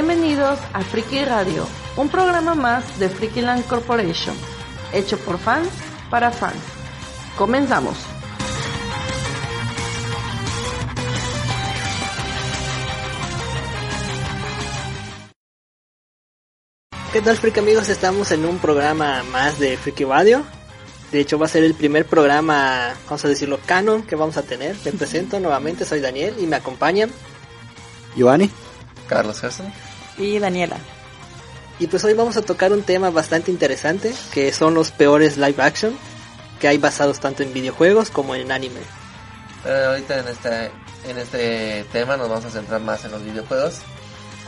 Bienvenidos a Freaky Radio, un programa más de Freakyland Corporation, hecho por fans para fans. Comenzamos. ¿Qué tal, Freak amigos? Estamos en un programa más de Freaky Radio. De hecho, va a ser el primer programa, vamos a decirlo, canon que vamos a tener. Me presento nuevamente, soy Daniel y me acompañan. Giovanni. Carlos Gerson. Y Daniela. Y pues hoy vamos a tocar un tema bastante interesante, que son los peores live action que hay basados tanto en videojuegos como en anime. Pero ahorita en este, en este tema nos vamos a centrar más en los videojuegos.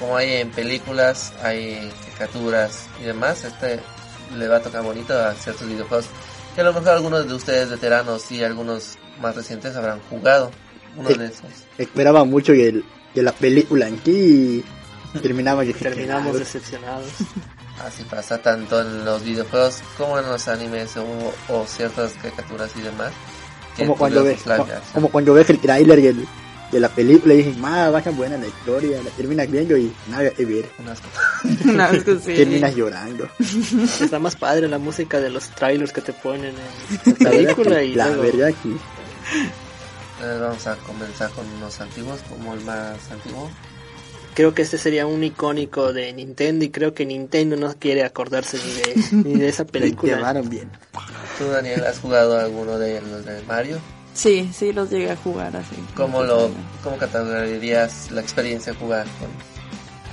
Como hay en películas, hay caricaturas y demás, este le va a tocar bonito a ciertos videojuegos que a lo mejor algunos de ustedes veteranos y algunos más recientes habrán jugado. Uno Sí. de esos. Esperaba mucho que, el- que la película en sí y terminamos Terminamos decepcionados. decepcionados. Así pasa tanto en los videojuegos como en los animes o, o ciertas caricaturas y demás. Como cuando, ves, como cuando ves el tráiler del- de la película y dices, más vaya buena la historia, la terminas viendo y nada que ver. Un asco. Sí. Terminas llorando. Está más padre la música de los trailers que te ponen en la película y la luego- verdad que vamos a comenzar con unos antiguos, como el más antiguo. Creo que este sería un icónico de Nintendo y creo que Nintendo no quiere acordarse ni de, ni de esa película. llamaron bien. ¿Tú, Daniel, has jugado alguno de los de Mario? Sí, sí, los llegué a jugar así. ¿Cómo, lo, ¿Cómo categorizarías la experiencia de jugar con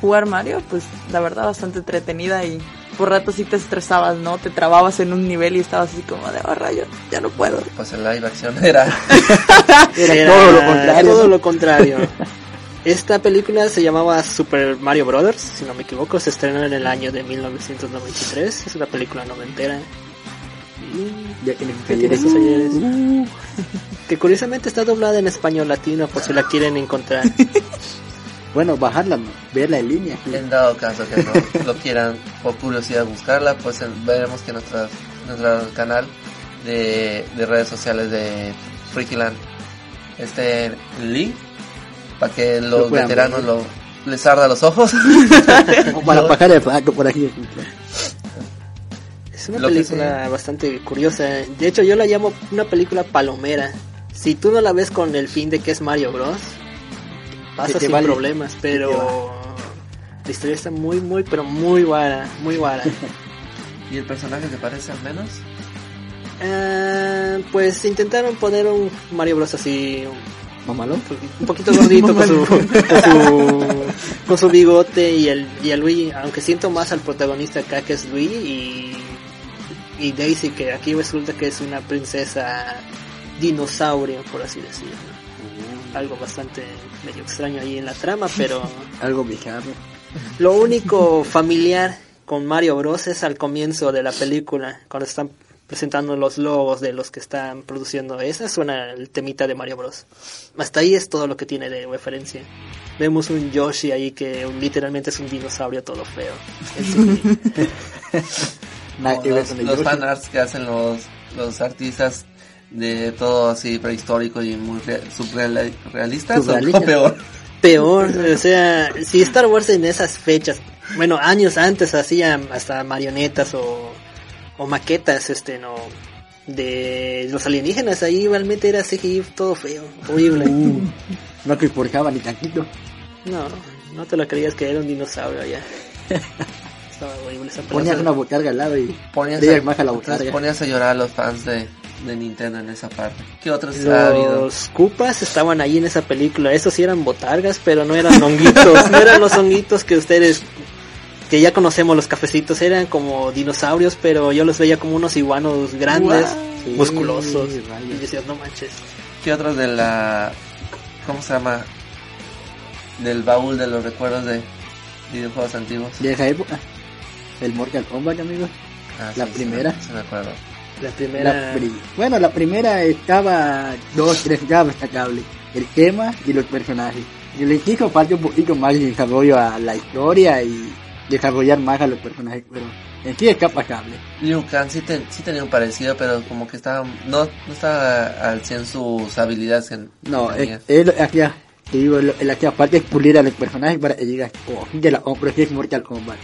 Jugar Mario, pues la verdad bastante entretenida y por rato sí te estresabas, ¿no? Te trababas en un nivel y estabas así como de, oh rayo, ya no puedo. pues el live action era Era todo lo contrario, todo lo contrario. Esta película se llamaba Super Mario Brothers, si no me equivoco, se estrenó en el año de 1993, es una película noventera. Ya ¿Qué que tiene esos ayeres? Que curiosamente está doblada en español latino por si la quieren encontrar. Bueno, bajarla, verla en línea. en dado caso que no lo quieran por curiosidad buscarla, pues en- veremos que nuestra, nuestro canal de, de redes sociales de Freakyland este link para que los Lo veteranos ver. lo, les arda los ojos. O para bajar el plato por aquí. Es una Lo película bastante curiosa. De hecho, yo la llamo una película palomera. Si tú no la ves con el fin de que es Mario Bros, pasa sin vale. problemas, pero la historia está muy, muy, pero muy vara, muy vara. ¿Y el personaje te parece al menos? Ah, pues intentaron poner un Mario Bros así Mamalón. un poquito gordito con su, con su con su bigote y el y a Luigi, aunque siento más al protagonista acá que es Luigi y y Daisy que aquí resulta que es una princesa dinosaurio por así decirlo. Algo bastante medio extraño ahí en la trama, pero Algo bizarro. lo único familiar con Mario Bros es al comienzo de la película, cuando están presentando los logos de los que están produciendo esa, suena el temita de Mario Bros. Hasta ahí es todo lo que tiene de referencia. Vemos un Yoshi ahí que literalmente es un dinosaurio todo feo. Los, los fanarts que hacen los, los artistas de todo así prehistórico y muy re- surrealistas o peor. peor, o sea, si Star Wars en esas fechas, bueno, años antes hacían hasta marionetas o, o maquetas, este, no, de los alienígenas, ahí realmente era CGI todo feo, horrible. Uh, no que forjaba ni tantito. No, no te lo creías que era un dinosaurio ya. Estaba horrible esa Ponías una botarga al lado y Ponías a, más a la botarga. ponías a llorar a los fans de, de Nintendo en esa parte. ¿Qué otros ha habido? Los Koopas estaban ahí en esa película, esos sí eran botargas, pero no eran honguitos, no eran los honguitos que ustedes, que ya conocemos los cafecitos, eran como dinosaurios, pero yo los veía como unos iguanos grandes, Sí, musculosos, rayos. y decías, no manches. ¿Qué otros de la... ¿Cómo se llama? Del baúl de los recuerdos de videojuegos antiguos. De esa época. El Mortal Kombat, amigos. Ah, La sí, primera. Sí, me acuerdo. La primera... La pri- bueno, la primera estaba dos, tres ya destacable. El tema y los personajes. Y le quiso falta un poquito más de desarrollo a la historia y desarrollar más a los personajes, pero en sí está pasable. Liu Kang sí, te- sí tenía un parecido, pero como que estaba... No, no estaba al 100 sus habilidades. En, No, él, él hacía Te digo, la que aparte es pulir a los personajes para que digas, oh, de la compro, que es Mortal Kombat.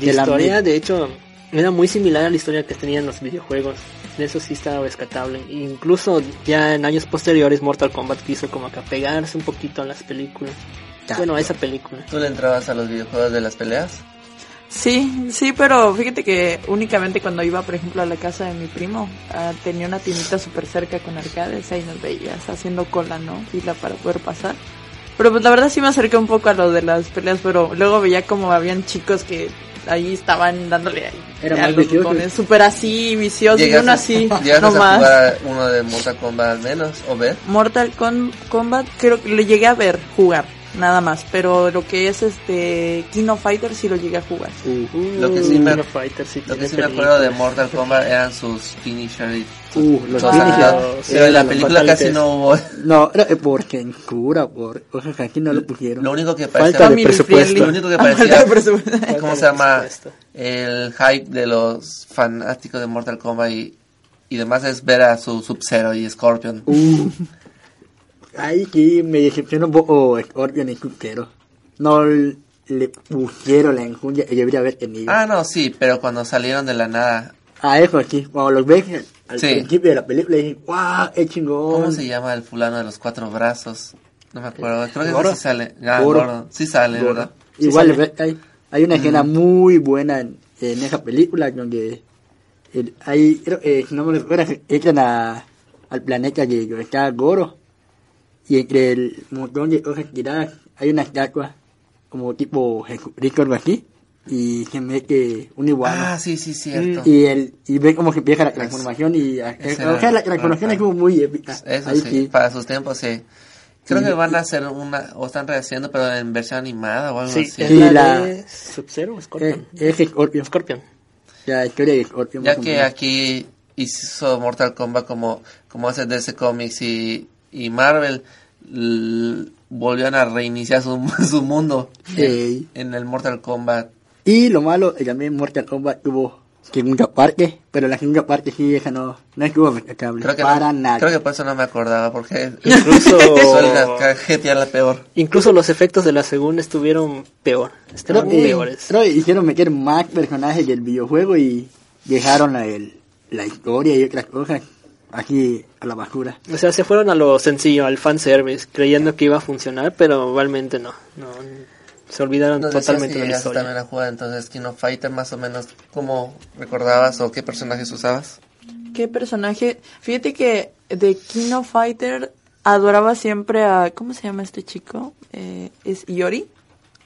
De la historia, de hecho, era muy similar a la historia que tenían los videojuegos. De eso sí estaba rescatable. Incluso ya en años posteriores Mortal Kombat quiso como que apegarse un poquito a las películas. Ya. Bueno, a esa película. ¿Tú le entrabas a los videojuegos de las peleas? Sí, sí, pero fíjate que únicamente cuando iba, por ejemplo, a la casa de mi primo, ah, tenía una tiendita súper cerca con arcades, ahí nos veías haciendo cola, ¿no? Fila para poder pasar. Pero pues la verdad sí me acerqué un poco a lo de las peleas, pero luego veía como habían chicos que ahí estaban dándole ahí Era a más súper así, vicioso, y uno así, llegaste a jugar uno de Mortal Kombat al menos, o ver? Mortal Kombat creo que lo llegué a ver jugar, nada más, pero lo que es este King of Fighters sí lo llegué a jugar. Uh, Lo que sí me- Fighters sí Lo que sí me acuerdo de. Mortal Kombat eran sus finishers y uh, los Ah, habilidades. sí, Pero en la película casi fatalities. no hubo. No, era porque cura, por cosas que aquí no lo pusieron. Lo único que Falta parecía, de Family presupuesto. lo único que falta parecía. Falta ¿cómo se llama? El hype de los fanáticos de Mortal Kombat y, y demás es ver a su Sub-Zero y Scorpion. Uh, ahí sí me decepcionó un poco Scorpion y Sub-Zero. No le pusieron la enjundia que debería haber tenido. Ah, no, sí, pero cuando salieron de la nada, A eso sí, cuando los ves al Sí. principio de la película, dicen, ¡guau! ¡Es chingón! ¿cómo se llama el fulano de los cuatro brazos? No me acuerdo, creo que Goro. sí sale. Ah, Goro. Goro. Sí sale, Gordo. ¿verdad? Igual sale. hay, hay una escena muy buena en, en esa película donde el, hay, creo, eh, si no me recuerdo, entran a, al planeta que donde está Goro y entre el montón de cosas tiradas hay una estatua como tipo Jesucristo o algo así y se mete un iguana Ah, sí, sí, cierto. y el y ve como que empieza la transformación y eh, Ese o sea, la transformación es como muy épica Eso Ahí sí, para sus tiempos sí. Creo que van a hacer una, o están rehaciendo, pero en versión animada o algo Sí, así. es Sí, la, de Sub-Zero o Eh, Scorpion. es Scorpion Scorpion. la historia de Scorpion Ya que aquí hizo Mortal Kombat como, como hace DC Comics y, y Marvel, volvieron a reiniciar su, su mundo Ey. en el Mortal Kombat. Y lo malo, eh, también Mortal Kombat tuvo segunda parte, pero la segunda parte sí, esa no, no estuvo destacable. Creo que, para no, nada. creo que por eso no me acordaba, porque Incluso, suele la peor. incluso los efectos de la segunda estuvieron peor. Creo Estaban que- peores. creo que hicieron meter más personajes del videojuego y dejaron la, el- la historia y otras cosas aquí a la basura. O sea, se fueron a lo sencillo, al fanservice, creyendo que iba a funcionar, pero realmente no. no se olvidaron totalmente de la historia. también a jugar entonces King of Fighter, más o menos, ¿cómo recordabas o qué personajes usabas? ¿Qué personaje? Fíjate que de King of Fighter adoraba siempre a... ¿Cómo se llama este chico? Eh, es Iori.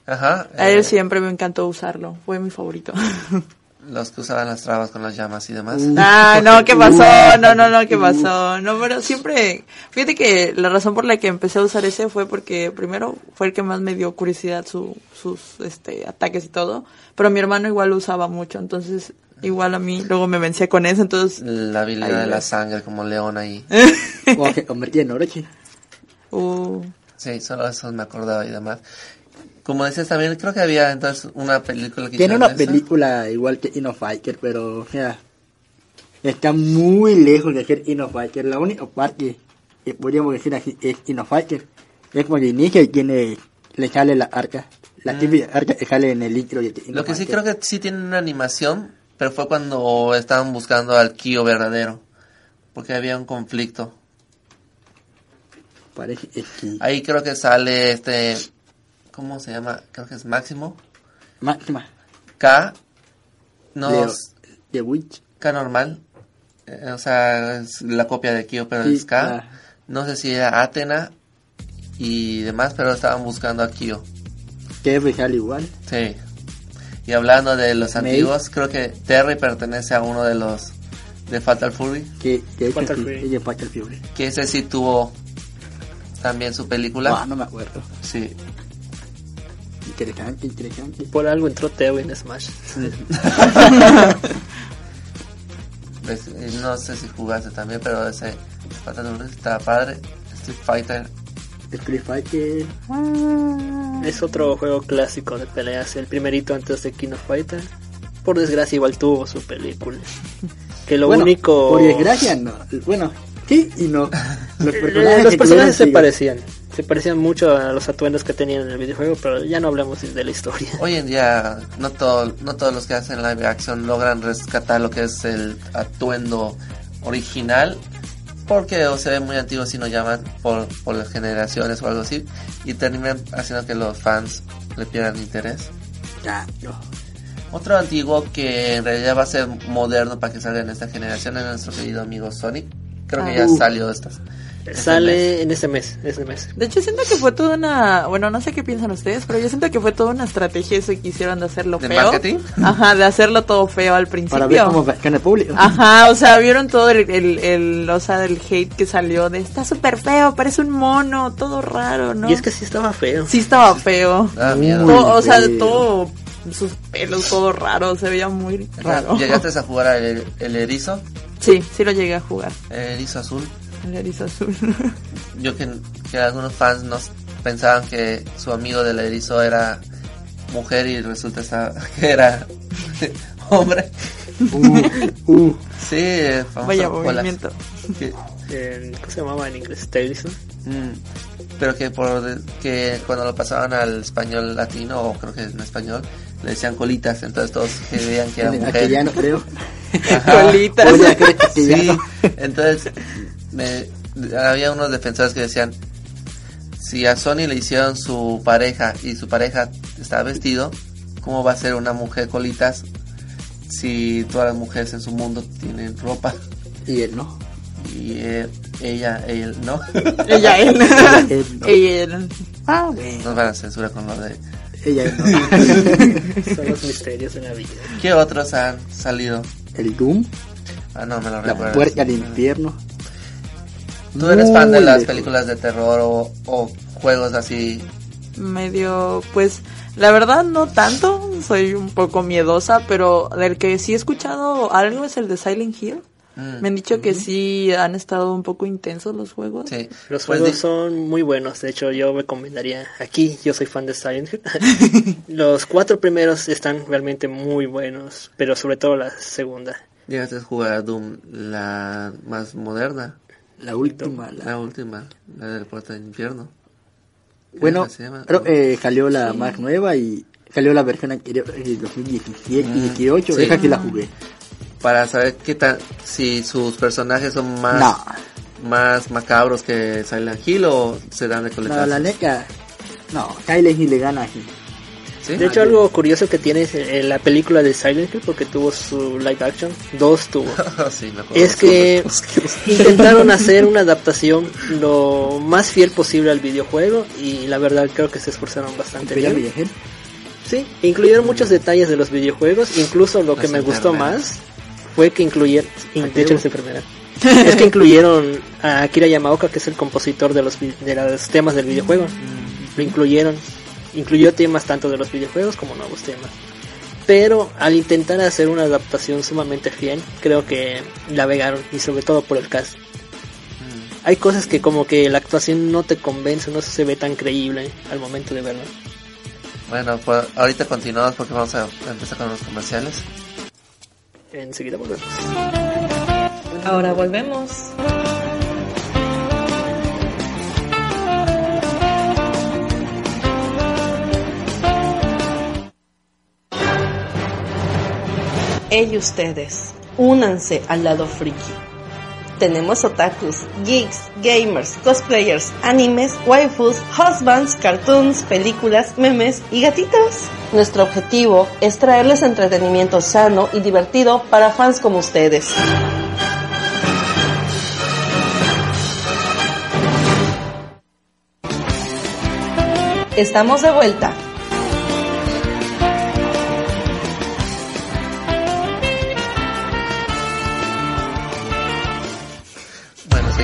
Ajá. A eh, él siempre me encantó usarlo. Fue mi favorito. Los que usaban las trabas con las llamas y demás. ah, no, ¿qué pasó? No, no, no, ¿qué pasó? No, pero siempre... Fíjate que la razón por la que empecé a usar ese fue porque primero fue el que más me dio curiosidad su, sus este, ataques y todo. Pero mi hermano igual lo usaba mucho, entonces igual a mí luego me vencía con eso, entonces... La habilidad Ahí de la sangre como león ahí. O se convertía en Orochi. Uh, Sí, solo eso me acordaba y demás. Como decías también, creo que había entonces una película que Tiene una película igual que Ino Fighter, pero sea, está muy lejos de ser Ino Fighter. La única parte que podríamos decir así es Ino Fighter. Es como de inicio y tiene, le sale la arca. La típica arca que sale en el intro de Ino. Lo que sí creo que sí tiene una animación, pero fue cuando estaban buscando al Kyo verdadero. Porque había un conflicto. Parece que. Ahí creo que sale este... ¿Cómo se llama? Creo que es Máximo. Máxima. K. No, Leo. The Witch. K normal. Eh, o sea, es la copia de Kyo, pero Sí, es K. ah. No sé si era Atena y demás, pero estaban buscando a Kyo. Que es sale igual. Sí. Y hablando de los antiguos, creo que Terry pertenece a uno de los de Fatal Fury, Que, que es Fatal Fury. Fatal Fury. que ese sí tuvo también su película. Ah, no me acuerdo. Sí. Interesante, interesante. Por algo entró Teo en Smash. Pues, eh, no sé si jugaste también, pero ese está padre. Street Fighter. Street Fighter. Es otro juego clásico de peleas, el primerito antes de King of Fighter. Por desgracia igual tuvo su película. Que lo bueno, único... Por desgracia, no. Bueno, sí y no. Los personajes, Los que personajes se parecían. Se parecían mucho a los atuendos que tenían en el videojuego, pero ya no hablamos de la historia. Hoy en día no, todo, no todos los que hacen live action logran rescatar lo que es el atuendo original porque o se ve muy antiguo si no llaman por, por las generaciones o algo así y terminan haciendo que los fans le pierdan interés. No. Otro antiguo que en realidad va a ser moderno para que salga en esta generación es nuestro querido amigo Sonic. Creo que Ah. ya Uh. salió estas. Sale en este mes, este mes. De hecho, siento que fue toda una. Bueno, no sé qué piensan ustedes, pero yo siento que fue toda una estrategia eso que hicieron de hacerlo ¿De feo. marketing? Ajá, de hacerlo todo feo al principio. Para ver cómo reacciona el público. Ajá, o sea, vieron todo el, el, el- o sea, del hate que salió de está súper feo, parece un mono, todo raro, ¿no? Y es que sí estaba feo. sí estaba feo. Ah, miedo. Todo- o sea, feo. todo, sus pelos, todo raro, se veía muy raro. ¿Llegaste a jugar al el erizo? Sí, sí lo llegué a jugar, El erizo azul. El erizo azul. Yo que, que algunos fans nos pensaban que su amigo del erizo era mujer y resulta que era hombre. Uh, uh. Sí, Vaya movimiento. Que- En- ¿Cómo se llamaba en inglés? Tailson. mm, pero que por que cuando lo pasaban al español latino o creo que en español le decían colitas, entonces todos creían que era mujer. castellano creo. Ajá. Colitas. Oye, que Sí, entonces me, había unos defensores que decían, si a Sony le hicieron su pareja y su pareja está vestido, ¿cómo va a ser una mujer colitas si todas las mujeres en su mundo tienen ropa Y él no. y él- ella, él no? Ella, él. Él no. Ella, él. Ah, bueno. Nos van a censurar con lo de... Ella él no. Son los misterios de la vida. ¿Qué otros han salido? El Doom, Ah, no me lo la recuerdo. puerta del infierno. ¿Tú eres fan de las películas de terror o, o juegos así? medio, pues, la verdad no tanto, soy un poco miedosa, pero del que sí he escuchado algo es el de Silent Hill. Mm, Me han dicho que sí han estado un poco intensos los juegos. Sí. Los Pues juegos son muy buenos. De hecho, yo recomendaría aquí. Yo soy fan de Silent Hill. Los cuatro primeros están realmente muy buenos, pero sobre todo la segunda. Llegaste a jugar a Doom, la más moderna, La última. la- la última, la del puerta del infierno. Bueno, creo que salió la más nueva y salió la versión anterior de 2017 y 18. sí. Esa sí la jugué. Para saber qué tal, si sus personajes son más, No, más macabros que Silent Hill o se dan de no, coletazos. la neta. No, Silent Hill le gana aquí. ¿Sí? De hecho, algo curioso que tiene es, eh, la película de Silent Hill, porque tuvo su live action, dos tuvo. sí. Es que intentaron hacer una adaptación lo más fiel posible al videojuego y la verdad creo que se esforzaron bastante bien. Sí, incluyeron muchos detalles de los videojuegos, incluso lo que me gustó más fue que incluyeron, in- de hecho las enfermeras, es que incluyeron a Akira Yamaoka que es el compositor de los, de los temas del videojuego, lo incluyeron, incluyó temas tanto de los videojuegos como nuevos temas. Pero al intentar hacer una adaptación sumamente fiel, creo que la vegaron y sobre todo por el cast. Mm. Hay cosas que como que la actuación no te convence, no se ve tan creíble al momento de verla. Bueno, pues ahorita continuamos porque vamos a empezar con los comerciales. Enseguida volvemos. Ahora volvemos. Hey ustedes, únanse al lado friki. Tenemos otakus, geeks, gamers, cosplayers, animes, waifus, husbands, cartoons, películas, memes y gatitos. Nuestro objetivo es traerles entretenimiento sano y divertido para fans como ustedes. Estamos de vuelta.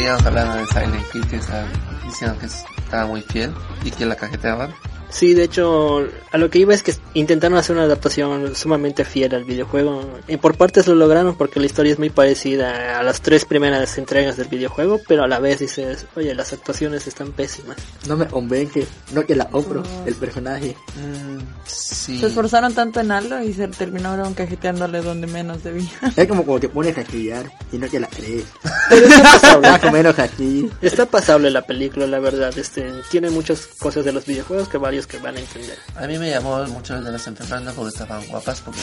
Hablando de Silent Hill que está diciendo que estaba muy fiel y que la cajeteaban. Sí, de hecho, a lo que iba es que intentaron hacer una adaptación sumamente fiel al videojuego. Y por partes lo lograron porque la historia es muy parecida a las tres primeras entregas del videojuego, pero a la vez dices, oye, las actuaciones están pésimas. No me convence, no que la compro, el personaje. Mm, sí. Se esforzaron tanto en algo y se terminaron cajeteándole donde menos debía. Es como cuando te pones a estudiar y no te la crees. Pero está pasable. Más o menos así. Está pasable la película, la verdad. Este, tiene muchas cosas de los videojuegos que varios que van a entender. A mí me llamó mucho el de las enfermeras porque estaban guapas, porque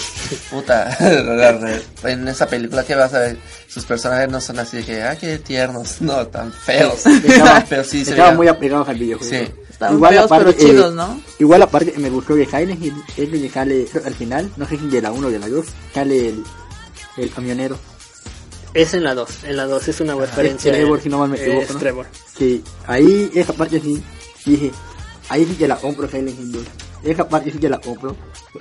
puta, en esa película que vas a ver, sus personajes no son así de que, ah, qué tiernos, no, tan feos. Estaban, pero sí se estaban veía- muy apegados al videojuego. Sí. Estaban feos, pero chidos, ¿no? Igual aparte me gustó que es donde sale al final, no sé si de la 1 o de la 2, sale el, el camionero. Es en la 2, en la 2 es una referencia. es Trevor, si no mal me equivoco, Es ¿no? Trevor. Que ahí, esa parte sí, dije, ahí sí que la compro Silent Hill 2. Esa parte sí que la compro.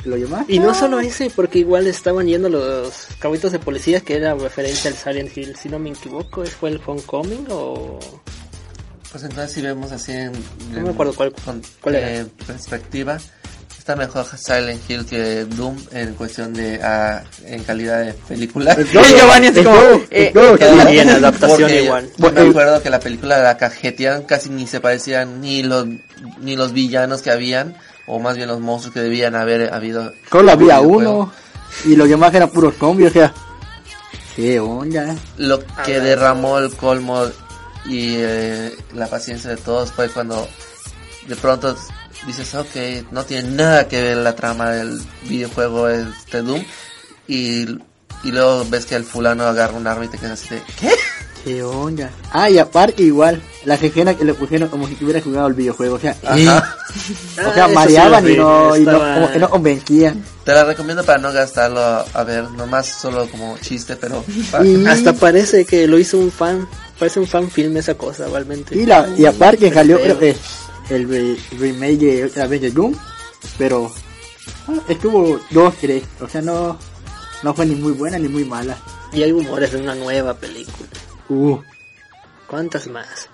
Lo demás, Y no solo ese, porque igual estaban yendo los cabitos de policía que era referencia al Silent Hill, si no me equivoco, ¿fue el Homecoming o...? Pues entonces si vemos así en, No me acuerdo cuál- con, cuál era. eh, perspectiva, está mejor Silent Hill que Doom en cuestión de, ah, en calidad de película. Giovanni en como, todo, eh, en Y adaptación igual. Yo me acuerdo que la película la cajeteaban casi ni se parecían ni los ni los villanos que habían o más bien los monstruos que debían haber habido. Solo había uno y los demás eran puros zombies, o sea, qué onda. Lo A que ver. derramó el colmo y eh, la paciencia de todos fue cuando de pronto dices, ok, no tiene nada que ver la trama del videojuego este Doom y, y luego ves que el fulano agarra un arma y te quedas así de, ¿qué? Qué onda. Ah, y aparte igual, las escenas que le pusieron como si tuviera jugado el videojuego, o sea, Ajá. o Ah, sea, eso mareaban sí y no, vi, y no, estaba- como que no convencían. Te la recomiendo para no gastarlo a ver, nomás solo como chiste, pero... Y, Hasta parece que lo hizo un fan, parece un fan film esa cosa, realmente. y, la, y aparte salió el re- remake de otra vez de Doom, pero ah, estuvo dos, tres, o sea, no, no fue ni muy buena ni muy mala. Y hay rumores de una nueva película. Uh, ¿Cuántas más?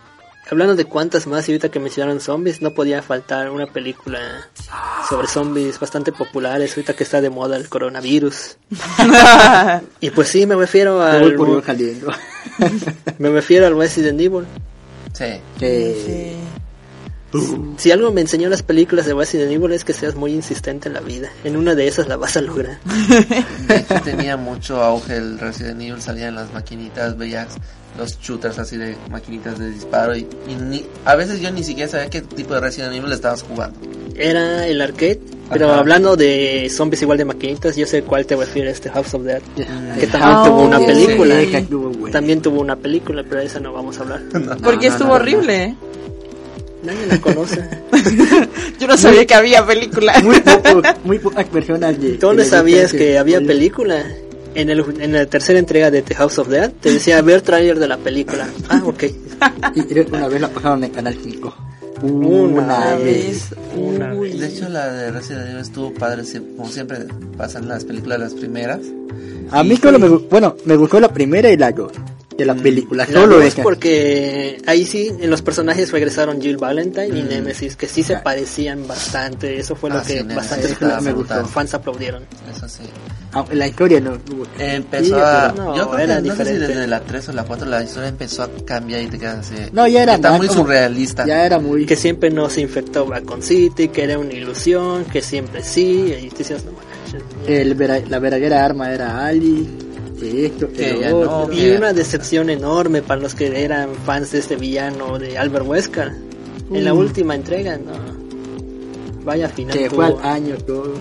Hablando de cuántas más, y ahorita que mencionaron zombies, no podía faltar una película sobre zombies bastante populares, ahorita que está de moda el coronavirus. Y pues sí, me refiero al, saliendo. me refiero al Resident Evil. Sí. que, Si algo me enseñó las películas de Resident Evil es que seas muy insistente en la vida. En una de esas la vas a lograr. De hecho, tenía mucho auge el Resident Evil, salían las maquinitas, veías los shooters así de maquinitas de disparo y, y ni, a veces yo ni siquiera sabía qué tipo de Resident Evil estabas jugando. Era el arcade, pero Ajá. hablando de zombies igual de maquinitas, yo sé cuál te refiere este House of Dead. Mm. Que también Ah, tuvo una película. También tuvo una película, pero de esa no vamos a hablar. Porque no, estuvo no, no. horrible. Nadie la conoce. Yo no sabía que había película. muy pocos, muy pocas personas de ¿Dónde que les sabías que había película? En, el, en la tercera entrega de The House of Dead te decía ver trailer de la película. Ah, ok. Y creo que una vez la pasaron en Canal 5. Una Una vez. vez. Una vez. De hecho, la de Resident Evil estuvo padre, como siempre pasan las películas las primeras. A mí solo me bueno, me gustó la primera y la dos de las películas. La Solo esa. porque ahí sí, en los personajes regresaron Jill Valentine y Nemesis, que sí se Ah. parecían bastante. Eso fue lo Ah, que sí, bastantes fans aplaudieron. Eso sí. Aunque la historia no. Empezó a... no, yo era que no sé si diferente. desde la 3 o la 4 la historia empezó a cambiar y te quedas así... No, ya era Está más muy surrealista. Ya era muy. Que siempre nos infectó Raccoon City, que era una ilusión, que siempre sí. Y tú decías, no el vera- la verdadera arma era Ali. Esto, que ya no. Y una decepción enorme para los que eran fans de este villano de Albert Wesker. En la Mm. última entrega, no. Vaya final. Que fue año todo.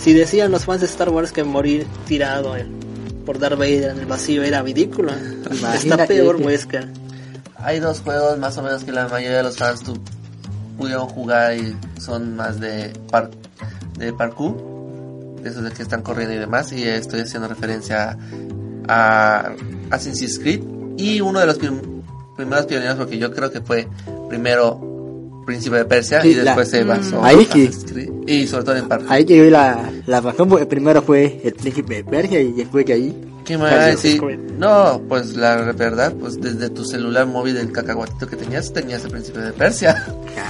Si decían los fans de Star Wars que morir tirado en- por Darth Vader en el vacío era ridículo, está peor que- Wesker. Hay dos juegos más o menos que la mayoría de los fans tu- pudieron jugar y son más de, par de parkour, de esos de que están corriendo y demás. Y estoy haciendo referencia a Assassin's Creed y uno de los prim- primeros pioneros, porque yo creo que fue primero Príncipe de Persia Sí, y la- después se basó Ahí Creed. Y sobre todo en parkour. Ahí que vi la, la razón, porque primero fue el príncipe de Persia y después de ahí. ¿Qué me va a Assassin's decir? Creed. No, pues la verdad, pues desde tu celular móvil del cacahuatito que tenías, tenías el Príncipe de Persia.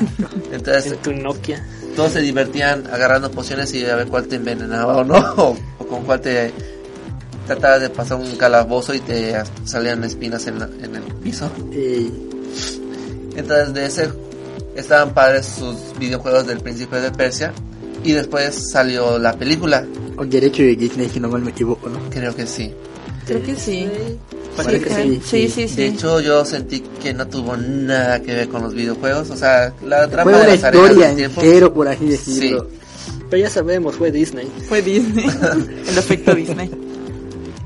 Entonces, En tu Nokia. Todos se divertían agarrando pociones y a ver cuál te envenenaba o no, o, o con cuál te tratabas de pasar un calabozo y te salían espinas en, la- en el piso. Entonces de ese estaban padres sus videojuegos del Príncipe de Persia y después salió la película, con derecho de Disney, si no mal me equivoco, ¿no? creo que sí. Creo que sí. Parece que sí, Sí, sí, sí. De hecho yo sentí que no tuvo nada que ver con los videojuegos, o sea, la trama Fue de las arenas historia entero, por así decirlo. Pero ya sabemos, fue Disney. Fue Disney. El efecto Disney.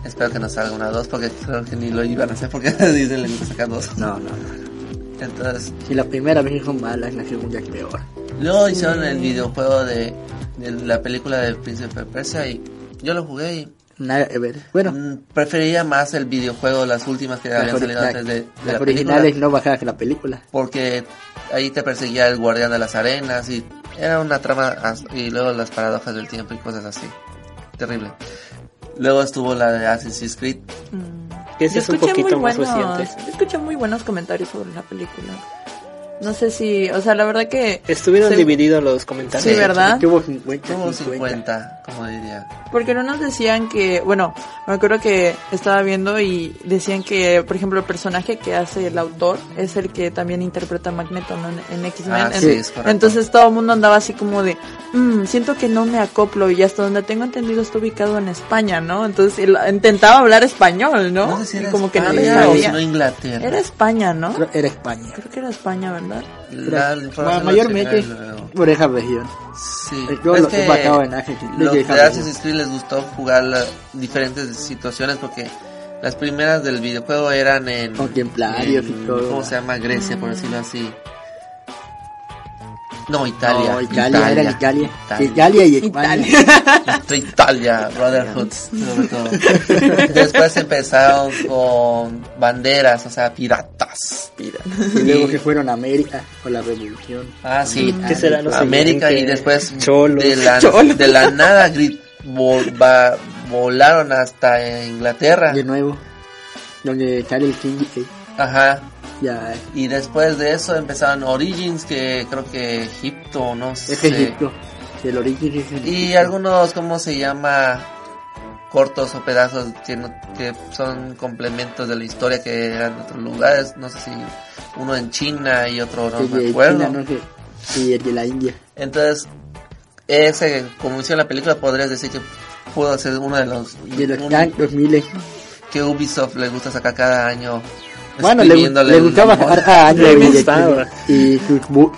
Espero que no salga una 2 porque creo que ni lo iban a hacer porque Disney le gusta sacar dos. No, no, no. Entonces, Si la primera vez son malas, la segunda es peor. luego hicieron el videojuego de, de la película del Príncipe de Persia y yo lo jugué y Nada que ver. Bueno, mm, prefería más el videojuego, las últimas que las, habían salido la- antes de, de las la originales película. no bajadas que la película. Porque ahí te perseguía el guardián de las arenas y era una trama y luego las paradojas del tiempo y cosas así. Terrible. Luego estuvo la de Assassin's Creed. Mm. Ese Yo es un poquito muy más buenos- reciente. Escuché muy buenos comentarios sobre la película. No sé si, o sea, la verdad que... Estuvieron se- divididos los comentarios. Sí, ¿verdad? Tuvo 50, Tuvo 50. 50, como diría. Porque no nos decían que, bueno, me acuerdo que estaba viendo y decían que, por ejemplo, el personaje que hace el autor es el que también interpreta a Magneto ¿no? en, en X-Men. Ah, En- sí, es correcto. Entonces todo el mundo andaba así como de, "Mm, siento que no me acoplo y hasta donde tengo entendido está ubicado en España, ¿no? Entonces él intentaba hablar español, ¿no? No sé si era como que no le España no Inglaterra. Era España, ¿no? Creo- Era España. Creo que era España, ¿verdad? La información Ma- mayormente por esa región. Sí, Eh, yo es lo- que en Creed, los de Assassin's Creed les gustó jugar la- diferentes situaciones porque las primeras del videojuego eran en Con templarios en- y todo. ¿Cómo se llama? Grecia, por decirlo así. No, Italia. No, Italia, era en Italia. Italia. Italia y España. Nuestra Italia, Brotherhood, sobre todo. Después empezaron con banderas, o sea, piratas. Y luego que fueron a América con la revolución. Ah, sí. ¿Qué será lo América y después Cholos. de la, Cholos. de la nada gri- vol- va- volaron hasta Inglaterra. De nuevo. Donde sale el King Ajá. Ya Y después de eso empezaron Origins, que creo que Egipto, no sé. es Egipto. El origen es en Y Egipto. algunos, ¿cómo se llama? Cortos o pedazos que, no- que son complementos de la historia que eran de otros lugares. No sé si uno en China y otro no El me acuerdo. China, no sé. Y el de la India. Entonces, ese, como hizo la película, podrías decir que pudo ser uno de los, De los un- tantos miles. que Ubisoft le gusta sacar cada año. Bueno, le, le gustaba a y, y.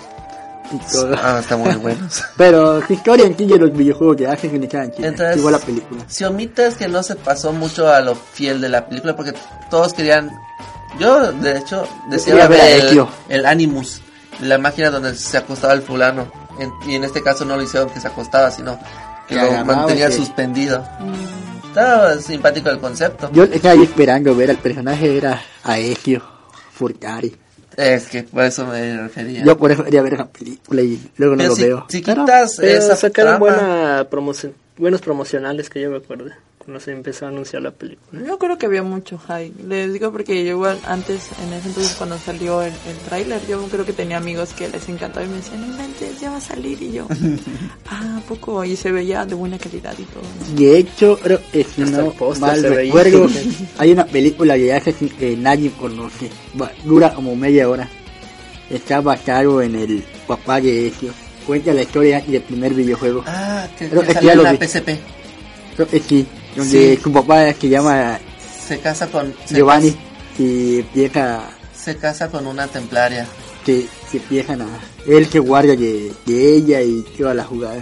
Ah, está muy buenos. Pero su historia en sí de los videojuegos que hacen en. Entonces- Igual la película. Si omites que no se pasó mucho a lo fiel de la película, porque todos querían. Yo, de hecho, decía quería ver el, el Animus, la máquina donde se acostaba el fulano. En- y en este caso no lo hicieron que se acostaba, sino que Que lo mantenía ese- suspendido. Estaba simpático el concepto. Yo estaba ahí esperando ver al personaje, era a Ezio Furcari. Es que por eso me refería. Yo por eso quería ver esa película y luego no lo veo. si quitas Pero esa sacaron trama, buena promoción, buenos promocionales que yo me acuerdo cuando se empezó a anunciar la película. Yo creo que había mucho hype. Les digo porque yo igual antes, en ese entonces cuando salió el, el tráiler, yo creo que tenía amigos que les encantaba y me decían, inventes, ya va a salir. Y yo, ah, ¿a poco, y se veía de buena calidad y todo. ¿no? De hecho, creo que si Hasta no mal se veía. recuerdo, hay una película que hace que nadie conoce. Dura como media hora. Está basado en el papá de Ezio. Cuenta la historia del primer videojuego. Ah, que, que salió en la vi. PSP. Creo que sí, donde Sí. su papá se llama Se casa con. Se Giovanni casa- y empieza Se casa con una templaria. que, que empiezan a él se guarda de, de ella y toda la jugada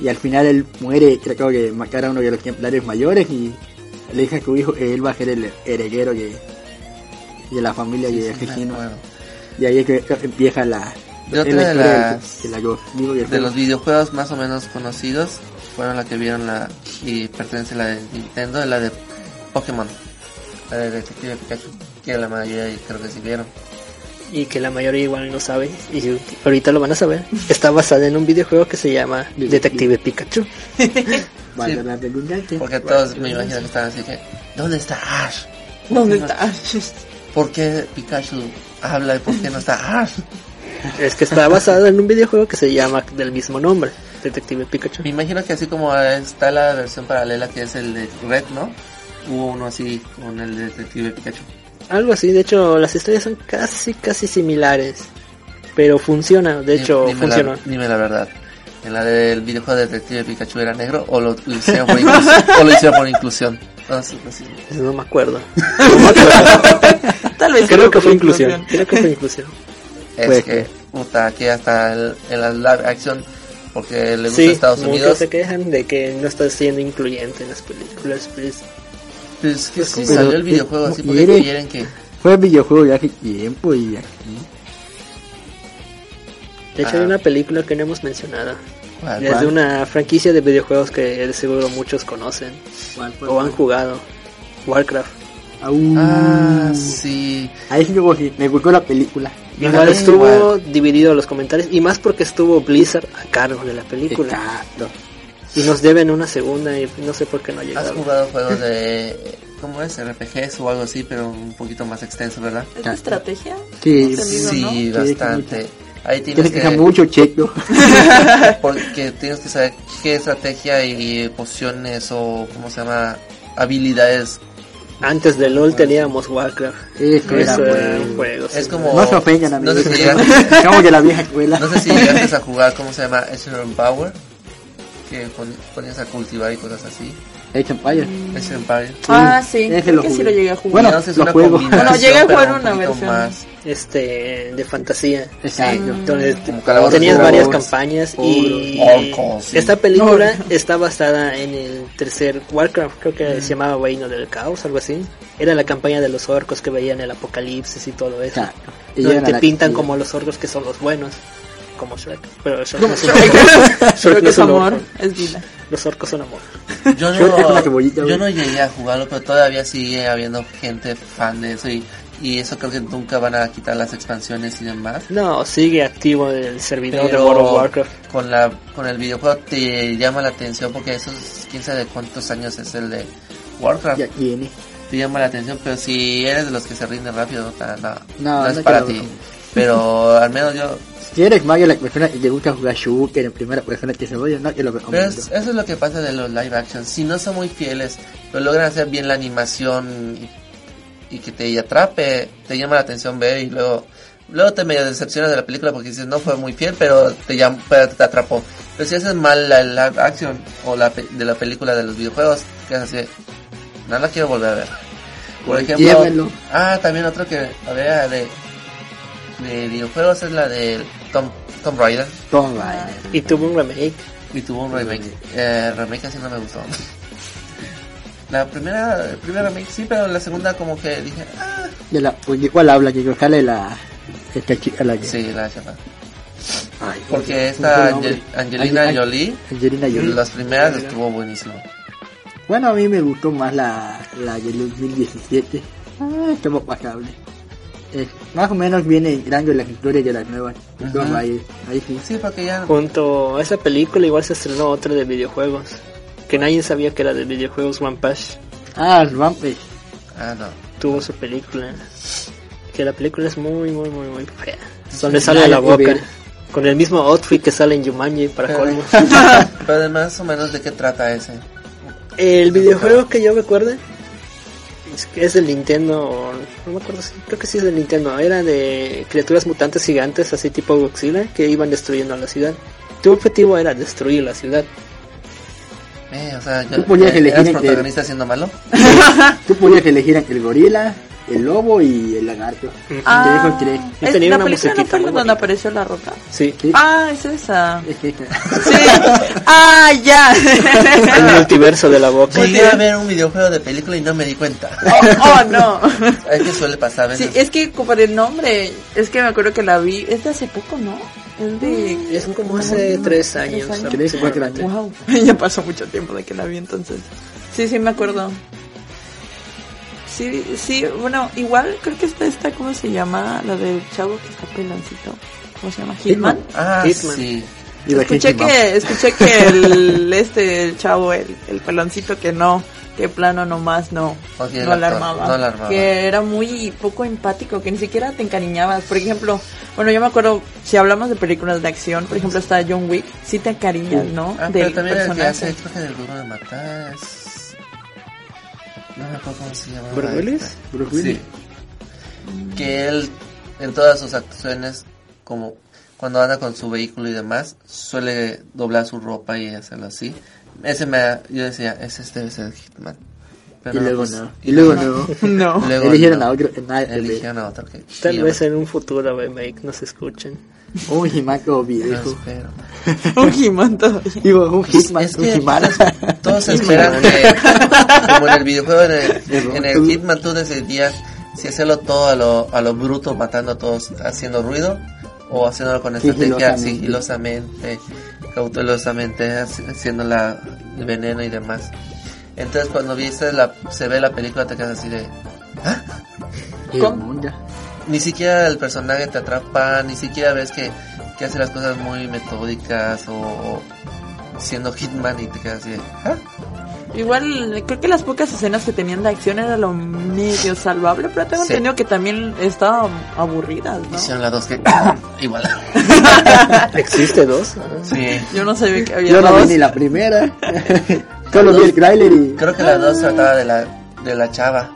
y al final él muere creo que matar a uno de los templarios mayores y le dice a su hijo que él va a ser el heredero de, de la familia de Sí, asesinos acuerdo. y ahí es que empieza la De otra es la de historia las- de, la dos, digo, del De juego. los videojuegos más o menos conocidos, fueron la que vieron la. Y pertenece a la de Nintendo, la de Pokémon. La de Detective Pikachu. Que la mayoría creo que sí vieron. Y que la mayoría igual no sabe, y ahorita lo van a saber. Está basada en un videojuego que se llama Detective Pikachu. La redundancia. Porque todos me imagino que están así que. ¿Dónde está Ash? ¿Dónde está? ¿Por qué Pikachu habla y por qué no está Ash? Es que está basado en un videojuego que se llama del mismo nombre, Detective Pikachu. Me imagino que así como está la versión paralela que es el de Red, ¿no? Hubo uno así con el Detective Pikachu. Algo así, de hecho las historias son casi, casi similares. Pero funciona, de hecho Dime funcionó. La, dime la verdad. ¿En la del videojuego de Detective Pikachu era negro o lo, hicieron, por inclusión, o lo hicieron por inclusión? No, sí, no, sí. No me acuerdo. No me acuerdo. Tal vez Creo que fue por inclusión. Creo que fue inclusión. Es Pues que, puta, aquí hasta el- en la live action, porque le gusta Sí, Estados Unidos, se quejan de que no está siendo incluyente en las películas. pues, pues que si Pero, salió el ¿qué- videojuego así, porque quiere? quieren que... Fue videojuego ya hace tiempo y aquí. De hecho, Ah. hay una película que no hemos mencionado. ¿Cuál? Es de una franquicia de videojuegos que seguro muchos conocen o han jugado. Warcraft. Aún. Ah, sí. Ahí sí sí, me gustó la película. Igual estuvo igual. dividido los comentarios y más porque estuvo Blizzard a cargo de la película. Exacto. Y nos deben una segunda y no sé por qué no ha ¿Has jugado juegos de... ¿Cómo es? RPGs o algo así, pero un poquito más extenso, ¿verdad? ¿Es de estrategia? Sí, Sí, bastante. Ahí tienes tienes que dejar que... mucho cheto. Porque tienes que saber qué estrategia y pociones o, ¿cómo se llama? Habilidades. Antes de LOL teníamos Warcraft. Era Eso era bueno. un juego. Es sí. como... No se ofendan, No sé si llegaste, de la vieja escuela. no sé si llegaste a jugar, ¿cómo se llama? Echelon Power. Que pon- ponías a cultivar y cosas así. Age Empires. Echelon Power. Ah, sí, ese creo lo que sí lo llegué a jugar. Bueno, es lo una juego. Bueno, llegué a jugar un una poquito versión. Más. Este, de fantasía. Exacto. Donde calabozos tenías varias campañas y Orcos, sí. esta película está basada en el tercer Warcraft, creo que se llamaba Reino del Caos, algo así. Era la campaña de los orcos que veían el apocalipsis y todo eso. Exacto. Y Donde te la pintan casilla. como los orcos que son los buenos, como Shrek. Pero Shrek no es un Shrek. Shrek que no es es un amor, es vida. Los orcos son amor. Yo no, cebollita, yo no llegué a jugarlo, pero todavía sigue habiendo gente fan de eso y, y eso creo que nunca van a quitar las expansiones y demás. No, sigue activo el servidor de World of Warcraft. con la con el videojuego te llama la atención porque esos quién sabe de cuántos años es el de Warcraft. Ya tiene. Te llama la atención, pero si eres de los que se rinden rápido, no, No, no, es no para ti. Pero al menos yo Si eres Mario, la persona que te gusta jugar shooter en primera persona que se oye, no te lo Pero recomiendo. es- eso es lo que pasa de los live action. Si no son muy fieles, pero logran hacer bien la animación y, y que te atrape, te llama la atención ver y luego luego te medio decepcionas de la película porque dices no fue muy fiel, pero te llam- pero te atrapó. Pero si haces mal la live action o la pe- de la película de los videojuegos, que es así, no la quiero volver a ver. Por Pues ejemplo, llévalo. ah, también otro que había de de videojuegos es la de Tom Tomb Raider Tomb Raider. Y tuvo un remake. y tuvo un remake. Eh, remake así no me gustó. La primera, el primer remake sí, pero la segunda como que dije, ah, De la, pues, ¿de cuál habla? Que sale la. Esta chica, la que. sí, la chapa. Ay, Porque ¿cómo esta Angel-? Angelina Ange- Jolie, Angelina Jolie. las primeras estuvo buenísimo. Bueno, a mí me gustó más la, la del 2017. Ah, estuvo pasable. Eh, más o menos viene en rango las historias de las nuevas. Raider. Ahí sí. Sí, porque ya Junto a esa película igual se estrenó otra de videojuegos. Que nadie sabía que era de videojuegos One Punch. Ah, el Vampire. Ah, no. Tuvo su película. Que la película es muy, muy, muy, muy fea. Donde sale Nada la boca. ver. Con el mismo outfit que sale en Jumanji para Pero, colmo. pero de más o menos de qué trata ese. El videojuego que yo recuerdo es que es del Nintendo, o no me acuerdo si, creo que sí es del Nintendo, era de criaturas mutantes gigantes, así tipo Godzilla, que iban destruyendo la ciudad. Tu objetivo era destruir la ciudad. Eh, o sea, yo, Tú podías eh, elegir ¿eras protagonista siendo malo? Tú podías elegir entre el gorila, el lobo y el lagarto. Ah, tres. Y es- tenía la una película no fue donde apareció la roca. Sí, Sí. Ah, es esa. Es que- Sí. ah, ya. el multiverso de la boca. Llegué a ver un videojuego de película y no me di cuenta. oh, no. Es que suele pasar a Sí, es que por el nombre, es que me acuerdo que la vi, es de hace poco, ¿no? Es de... Es como hace tres años. años. Tres, años. Wow, ya pasó mucho tiempo de que la vi entonces. Sí, sí, me acuerdo. Sí, sí, bueno, igual creo que está esta, ¿cómo se llama? La del chavo que está pelancito. ¿Cómo se llama? Hitman. Ah, Hitman. sí. Y de Escuché Hitman. que, escuché que el, este, el chavo, el, el peloncito que no, que plano nomás no, O sea, no la armaba. no la armaba. Que era muy poco empático, que ni siquiera te encariñabas. Por ejemplo, bueno, yo me acuerdo, si hablamos de películas de acción, por ejemplo está John Wick, sí te encariñas, ¿no? Ah, pero Del también el que personaje. hace, creo que del duro de matar es... No me acuerdo cómo se llama. ¿Bruce Willis? Bruce Willis. Sí. Que él, en todas sus actuaciones, como cuando anda con su vehículo y demás, suele doblar su ropa y hacerlo así. Ese me, yo decía, ese debe ser el Hitman. Y Pero luego pues, no. Y luego no. No. luego Eligieron no. a otro. a- a- Eligieron a otro que... Tal vez en un futuro remake nos escuchen. Un Himaco viejo. Un He-Man todavía. Digo, un Hitman, Es que todos, todos esperan que, como en el videojuego, en el, en el Hitman, tú decidías si hacerlo todo a lo, a lo bruto, matando a todos, haciendo ruido, o haciéndolo con estrategia, sigilosamente, cautelosamente, haci- haciendo la, el veneno y demás. Entonces, cuando viste la, se ve la película, te quedas así de. Qué ¿Cómo? Ni siquiera el personaje te atrapa, ni siquiera ves que, que hace las cosas muy metódicas o, o siendo Hitman y te quedas así. ¿Ah? Igual, creo que las pocas escenas que tenían de acción era lo medio salvable, pero tengo Sí. entendido que también estaban aburridas, ¿no? Hicieron las dos que. Igual. ¿Existe dos? Sí. Yo no sabía que había Yo no vi dos. ni la primera. Solo vi el trailer y. Creo que las dos trataba de la, de la chava.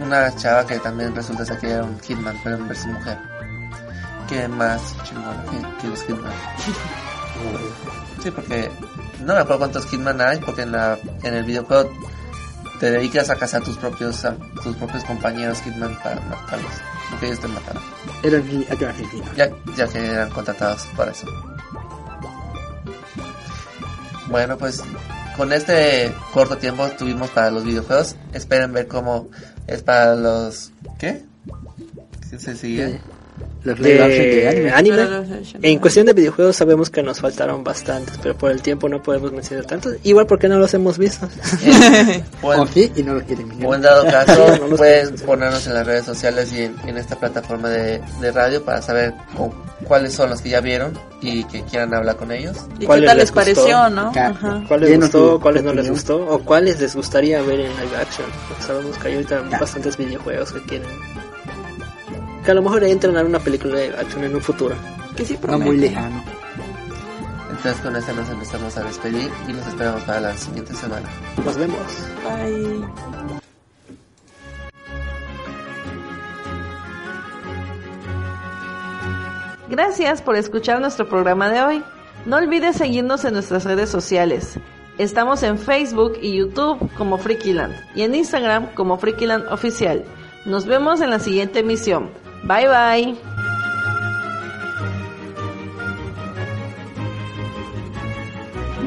Una chava que también resulta ser que era un Hitman, pero en versión mujer. Que más chingona que, que los Hitman. Sí, porque no me acuerdo cuántos Hitman hay, porque en, la, en el videojuego te dedicas a cazar tus propios a tus propios compañeros Hitman para matarlos. Porque ellos te mataron. Era un Hit- otro asesino. Ya, ya que eran contratados para eso. Bueno, pues con este corto tiempo tuvimos para los videojuegos. Esperen ver cómo es para los... ¿Qué? ¿Qué se sigue? Los live action de De anime. anime. Pero los- En cuestión de videojuegos sabemos que nos faltaron bastantes, pero por el tiempo no podemos mencionar tantos. Igual porque no los hemos visto. O sí, y no los quieren mirar. buen dado caso, No pueden ponernos en las redes sociales y en, en esta plataforma de, de radio para saber cu- cuáles son los que ya vieron y que quieran hablar con ellos. ¿Y qué ¿Cuáles tal les pareció, gustó? no? Ajá. ¿Cuál les Denos gustó, cuáles no les gustó o cuáles les gustaría ver en live action? Porque sabemos que hay ahorita bastantes videojuegos que quieren. Que a lo mejor entran a una película de action en un futuro. Que sí No promete. muy lejano. Entonces con esto nos empezamos a despedir y los esperamos para la siguiente semana. Nos vemos. Bye. Gracias por escuchar nuestro programa de hoy. No olvides seguirnos en nuestras redes sociales. Estamos en Facebook y YouTube como Freakyland y en Instagram como Freakyland Oficial. Nos vemos en la siguiente emisión. Bye bye.